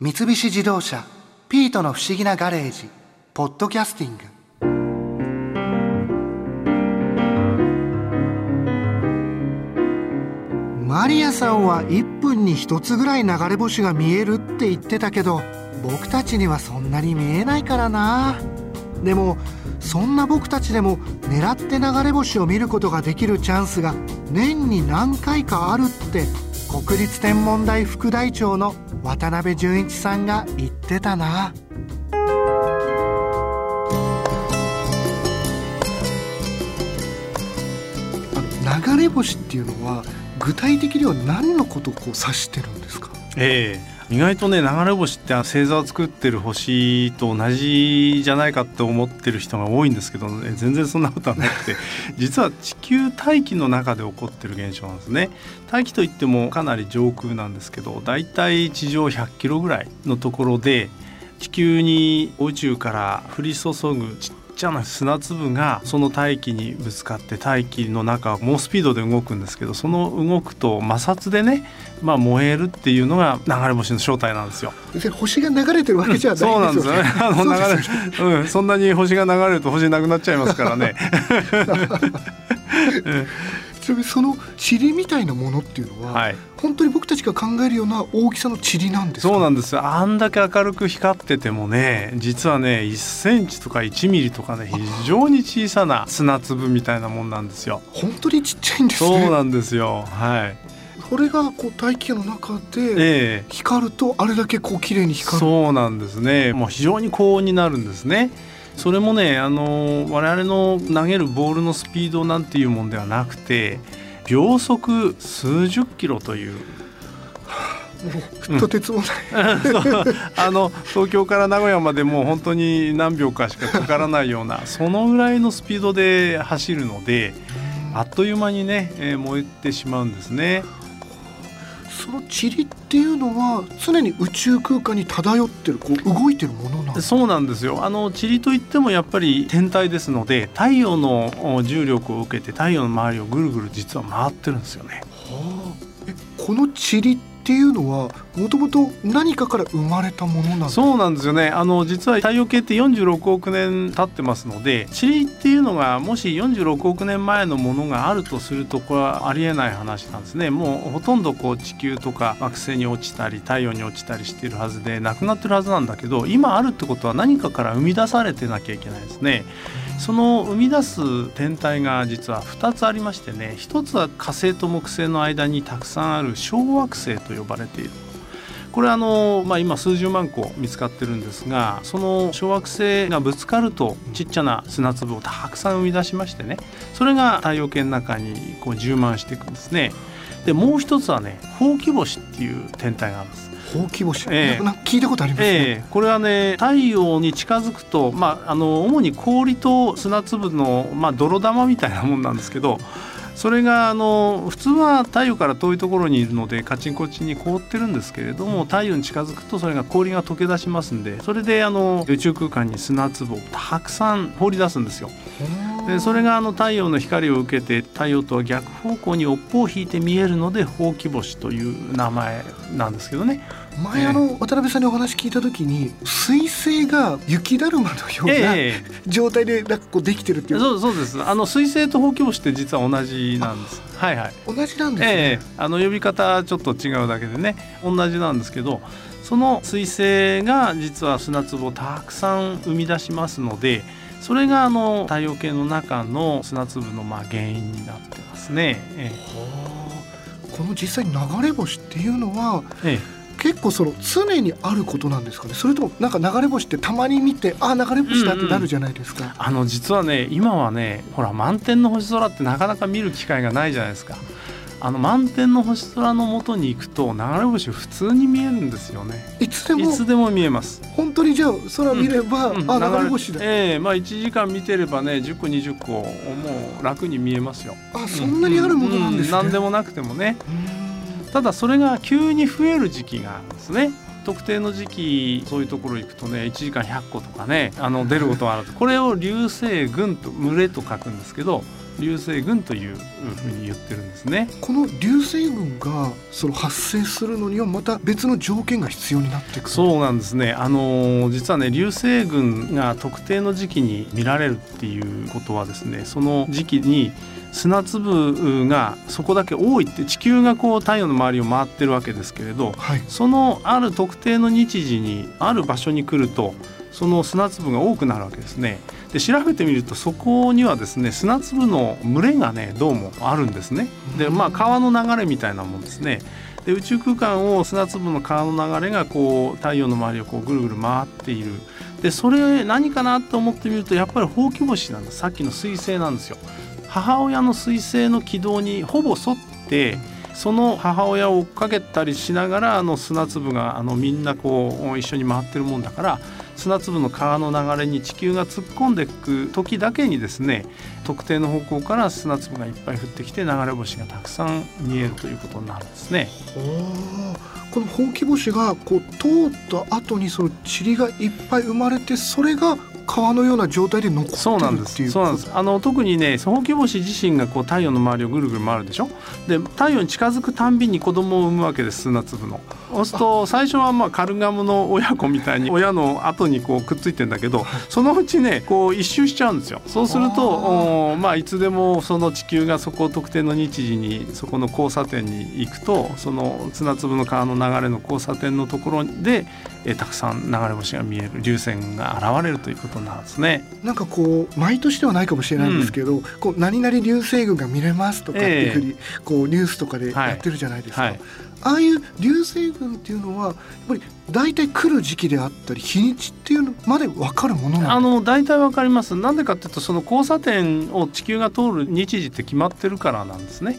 三菱自動車「ピートの不思議なガレージ」「ポッドキャスティング」マリアさんは1分に1つぐらい流れ星が見えるって言ってたけど僕たちにはそんなに見えないからな。でもそんな僕たちでも狙って流れ星を見ることができるチャンスが年に何回かあるって国立天文台副台長の渡辺淳一さんが言ってたな。流れ星っていうのは具体的には何のことをこう指してるんですか？ええ。意外とね流れ星って星座を作ってる星と同じじゃないかって思ってる人が多いんですけど、ね、全然そんなことはなくて。実は地球大気の中で起こってる現象なんですね。大気といってもかなり上空なんですけどだいたい地上100キロぐらいのところで地球に宇宙から降り注ぐちっちゃな砂粒がその大気にぶつかって大気の中を猛スピードで動くんですけどその動くと摩擦でね、まあ、燃えるっていうのが流れ星の正体なんですよ。星が流れてるわけじゃないそうなんですよね。あの流れ、うん、そんなに星が流れると星なくなっちゃいますからね。ちなみにその塵みたいなものっていうのは、はい、本当に僕たちが考えるような大きさの塵なんですそうなんです。あんだけ明るく光っててもね実はね1センチとか1ミリとかね非常に小さな砂粒みたいなもんなんですよ。本当にちっちゃいんですね。そうなんですよ。はい。それがこう大気の中で光るとあれだけこう綺麗に光る、そうなんですね。もう非常に高温になるんですねそれもねあの我々の投げるボールのスピードなんていうもんではなくて秒速数十キロという。とてつもない、あの東京から名古屋までもう本当に何秒かしかかからないようなそのぐらいのスピードで走るのであっという間にね、えー、燃えてしまうんですね。その塵っていうのは常に宇宙空間に漂ってるこう動いてるものなんそうなんですよ。あの塵といってもやっぱり天体ですので太陽の重力を受けて太陽の周りをぐるぐる実は回ってるんですよね。はあ、えこの塵っっていうのはもともと何かから生まれたものなんそうなんですよね。あの実は太陽系って46億年経ってますので塵っていうのがもし46億年前のものがあるとするとこれはありえない話なんですね。もうほとんどこう地球とか惑星に落ちたり太陽に落ちたりしているはずでなくなってるはずなんだけど今あるってことは何かから生み出されてなきゃいけないですね。その生み出す天体が実は2つありましてね。1つは火星と木星の間にたくさんある小惑星と呼ばれている。これあの、まあ、今数十万個見つかってるんですがその小惑星がぶつかるとちっちゃな砂粒をたくさん生み出しましてねそれが太陽系の中にこう充満していくんですね。でもう一つはねほうき星っていう天体があるんです。ほうき星、えー、聞いたことありますね、えー、これはね太陽に近づくと、まあ、あの主に氷と砂粒の、まあ、泥玉みたいなもんなんですけどそれがあの普通は太陽から遠いところにいるのでカチンコチンに凍ってるんですけれども太陽に近づくとそれが氷が溶け出しますんでそれであの宇宙空間に砂粒をたくさん放り出すんですよ。でそれがあの太陽の光を受けて太陽とは逆方向に尾っぽを引いて見えるのでほうき星という名前なんですけどね。前あの渡辺さんにお話聞いた時に彗星が雪だるまのような、状態でなんかこうできてるっていう。そうそうです。あの彗星とほうき星って実は同じなんです。はいはい。同じなんですね、えー、あの呼び方ちょっと違うだけでね同じなんですけどその彗星が実は砂粒をたくさん生み出しますのでそれがあの太陽系の中の砂粒のまあ原因になってますね。えー、この実際に流れ星っていうのは、ええ結構その常にあることなんですかね。それともなんか流れ星ってたまに見てあ流れ星だってなるじゃないですか、うんうん、あの実はね今はねほら満天の星空ってなかなか見る機会がないじゃないですか。あの満天の星空のもとに行くと流れ星普通に見えるんですよね。いつでもいつでも見えます。本当にじゃあ空見れば、うんうん、あ流れ星だ。ええー、まあ1時間見てればね10個20個もう楽に見えますよ。あそんなにあるものなんですね、うん、何でもなくてもねただそれが急に増える時期があるんですね。特定の時期そういうところ行くとね1時間100個とかねあの出ることがあるこれを流星群と群れと書くんですけど流星群というふうに言ってるんですね。この流星群がその発生するのにはまた別の条件が必要になってくる。そうなんですね。あの実はね流星群が特定の時期に見られるっていうことはですねその時期に砂粒がそこだけ多いって地球がこう太陽の周りを回ってるわけですけれど、はい、そのある特定の日時にある場所に来るとその砂粒が多くなるわけですね。で調べてみるとそこにはですね砂粒の群れがねどうもあるんですね。でまあ川の流れみたいなもんですね。で宇宙空間を砂粒の川の流れがこう太陽の周りをこうぐるぐる回っている。でそれ何かなと思ってみるとやっぱりほうき星なんですさっきの彗星なんですよ。母親の彗星の軌道にほぼ沿ってその母親を追っかけたりしながらあの砂粒があのみんなこう一緒に回ってるもんだから砂粒の川の流れに地球が突っ込んでいく時だけにですね特定の方向から砂粒がいっぱい降ってきて流れ星がたくさん見えるということになるんですね。このほうき星がこう通った後にその塵がいっぱい生まれてそれが川のような状態で残ってるそうなんです。そうなんです。あの特にねほうき星自身がこう太陽の周りをぐるぐる回るでしょ？で太陽に近づくたんびに子供を産むわけです砂粒の。そうすると最初はまあカルガムの親子みたいに親の後にこうくっついてんだけどそのうちねこう一周しちゃうんですよ。そうするとまあいつでもその地球がそこ特定の日時にそこの交差点に行くとその砂粒の川の流れの交差点のところでえたくさん流れ星が見える流線が現れるということなんですね。なんかこう毎年ではないかもしれないんですけど、うん、こう何々流星群が見れますとかっていうふうに、こうニュースとかでやってるじゃないですか。はいはい、ああいう流星群っていうのはやっぱり大体来る時期であったり日にちっていうのまで分かるものあの大体分かります。なんでかっていうとその交差点を地球が通る日時って決まってるからなんですね。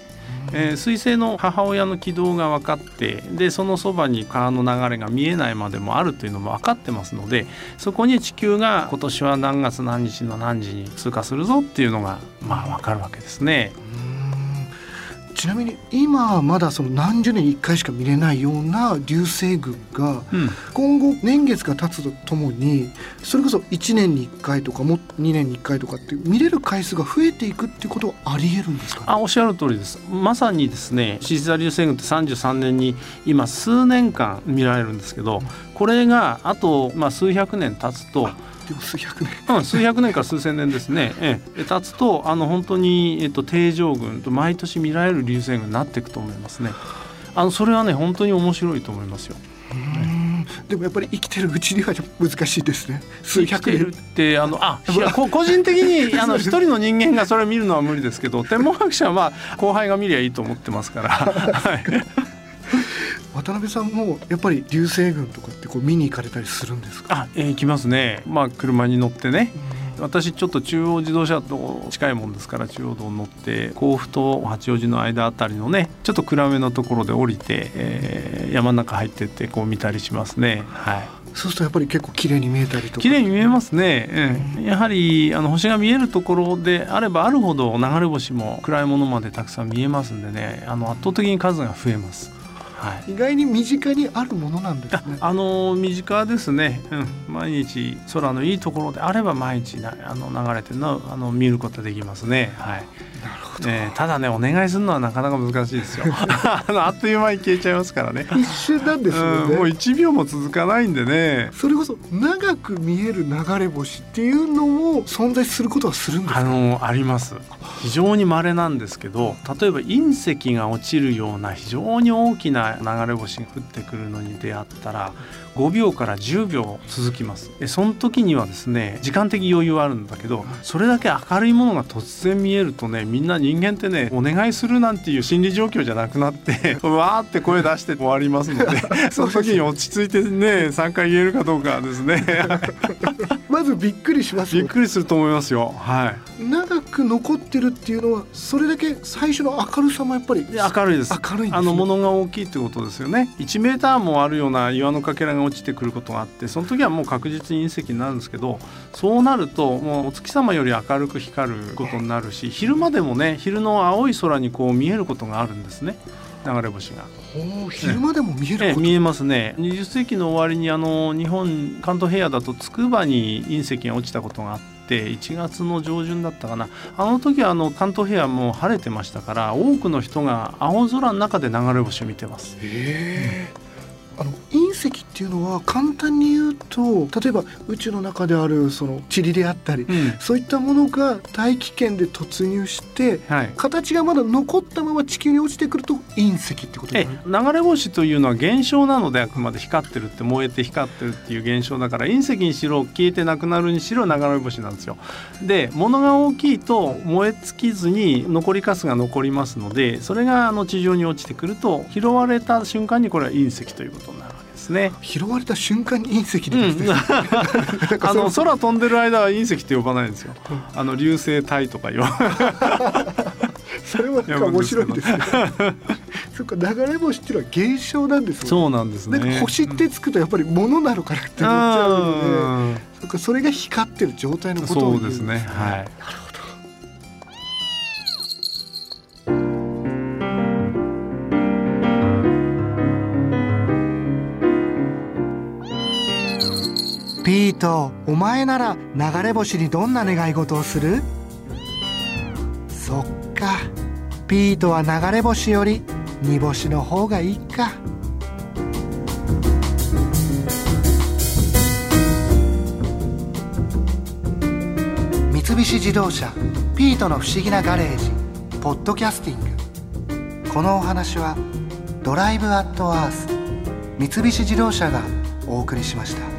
えー、彗星の母親の軌道が分かってでそのそばに川の流れが見えないまでもあるというのも分かってますのでそこに地球が今年は何月何日の何時に通過するぞっていうのがまあ分かるわけですね。ちなみに今まだその何十年に1回しか見れないような流星群が、今後年月が経つとともにそれこそ1年に1回とかも2年に1回とかって見れる回数が増えていくっていうことはありえるんですか、ね、あおっしゃる通りです。まさにですね獅子座流星群って33年に今数年間見られるんですけどこれがあと、まあ、数百年経つと数百年、うん、数百年から数千年ですね、ええ、経つとあの本当に、えっと、定常群と毎年見られる流星群になっていくと思いますね。あのそれはね本当に面白いと思いますよ。でもやっぱり生きてるうちには難しいですね。数百年。ってあのあ いや個人的にあの 一人の人間がそれを見るのは無理ですけど天文学者はまあ後輩が見りゃいいと思ってますから。はい渡辺さんもやっぱり流星群とかってこう見に行かれたりするんですか？あ、えー、行きますね。まあ車に乗ってね、私ちょっと中央自動車と近いもんですから中央道に乗って甲府と八王子の間あたりのねちょっと暗めのところで降りて、えー、山の中入ってってこう見たりしますね。はい。そうするとやっぱり結構綺麗に見えたりとか？綺麗に見えますね、うん、やはりあの星が見えるところであればあるほど流れ星も暗いものまでたくさん見えますんでねあの圧倒的に数が増えますはい、意外に身近にあるものなんですね。あの身近ですね、うん、毎日空のいいところであれば毎日なあの流れてるのあの見ることできますね。はい。なるほど、えー、ただねお願いするのはなかなか難しいですよ。あのあっという間に消えちゃいますからね。一瞬なんですよね、うん、もう1秒も続かないんでね。それこそ長く見える流れ星っていうのも存在することはするんですか？あのあります。非常に稀なんですけど、例えば隕石が落ちるような非常に大きな流れ星が降ってくるのに出会ったら5秒から10秒続きます。でその時にはですね時間的余裕はあるんだけどそれだけ明るいものが突然見えるとねみんな人間ってねお願いするなんていう心理状況じゃなくなって わーって声出して終わりますので その時に落ち着いてね3回言えるかどうかですね。まずびっくりします、びっくりすると思いますよ。はい。長く残ってるっていうのはそれだけ最初の明るさもやっぱり明るいです。明るい、ね、あの物が大きいってことですよね。1メーターもあるような岩のかけらが落ちてくることがあってその時はもう確実に隕石になるんですけどそうなるともうお月様より明るく光ることになるし昼間でもね昼の青い空にこう見えることがあるんですね流れ星が。昼間でも見える、ええ、見えますね20世紀の終わりにあの日本関東平野だと筑波に隕石が落ちたことがあってって1月の上旬だったかなあの時はあの関東平野も晴れてましたから多くの人が青空の中で流れ星を見てます。へーあの隕石っていうのは簡単に言うと例えば宇宙の中であるその塵であったり、うん、そういったものが大気圏で突入して、はい、形がまだ残ったまま地球に落ちてくると隕石ってことえ流れ星というのは現象なのであくまで光ってるって燃えて光ってるっていう現象だから隕石にしろ消えてなくなるにしろ流れ星なんですよ。で物が大きいと燃え尽きずに残りかすが残りますのでそれがあの地上に落ちてくると拾われた瞬間にこれは隕石ということになるわけですね。拾われた瞬間に隕石で、ねうん、あの空飛んでる間は隕石って呼ばないんですよ。あの流星体とか言わ。それは面白いですね。そっか流れ星っていうのは現象なんですよ、ね。そうなんですね。星ってつくとやっぱり物なのかなって思っちゃうので、そっかそれが光ってる状態のことをそうですね。はい。なるほど。ピートお前なら流れ星にどんな願い事をする？そっか。ピートは流れ星より煮干しの方がいいか。三菱自動車ピートの不思議なガレージポッドキャスティング。このお話はドライブアットアース三菱自動車がお送りしました。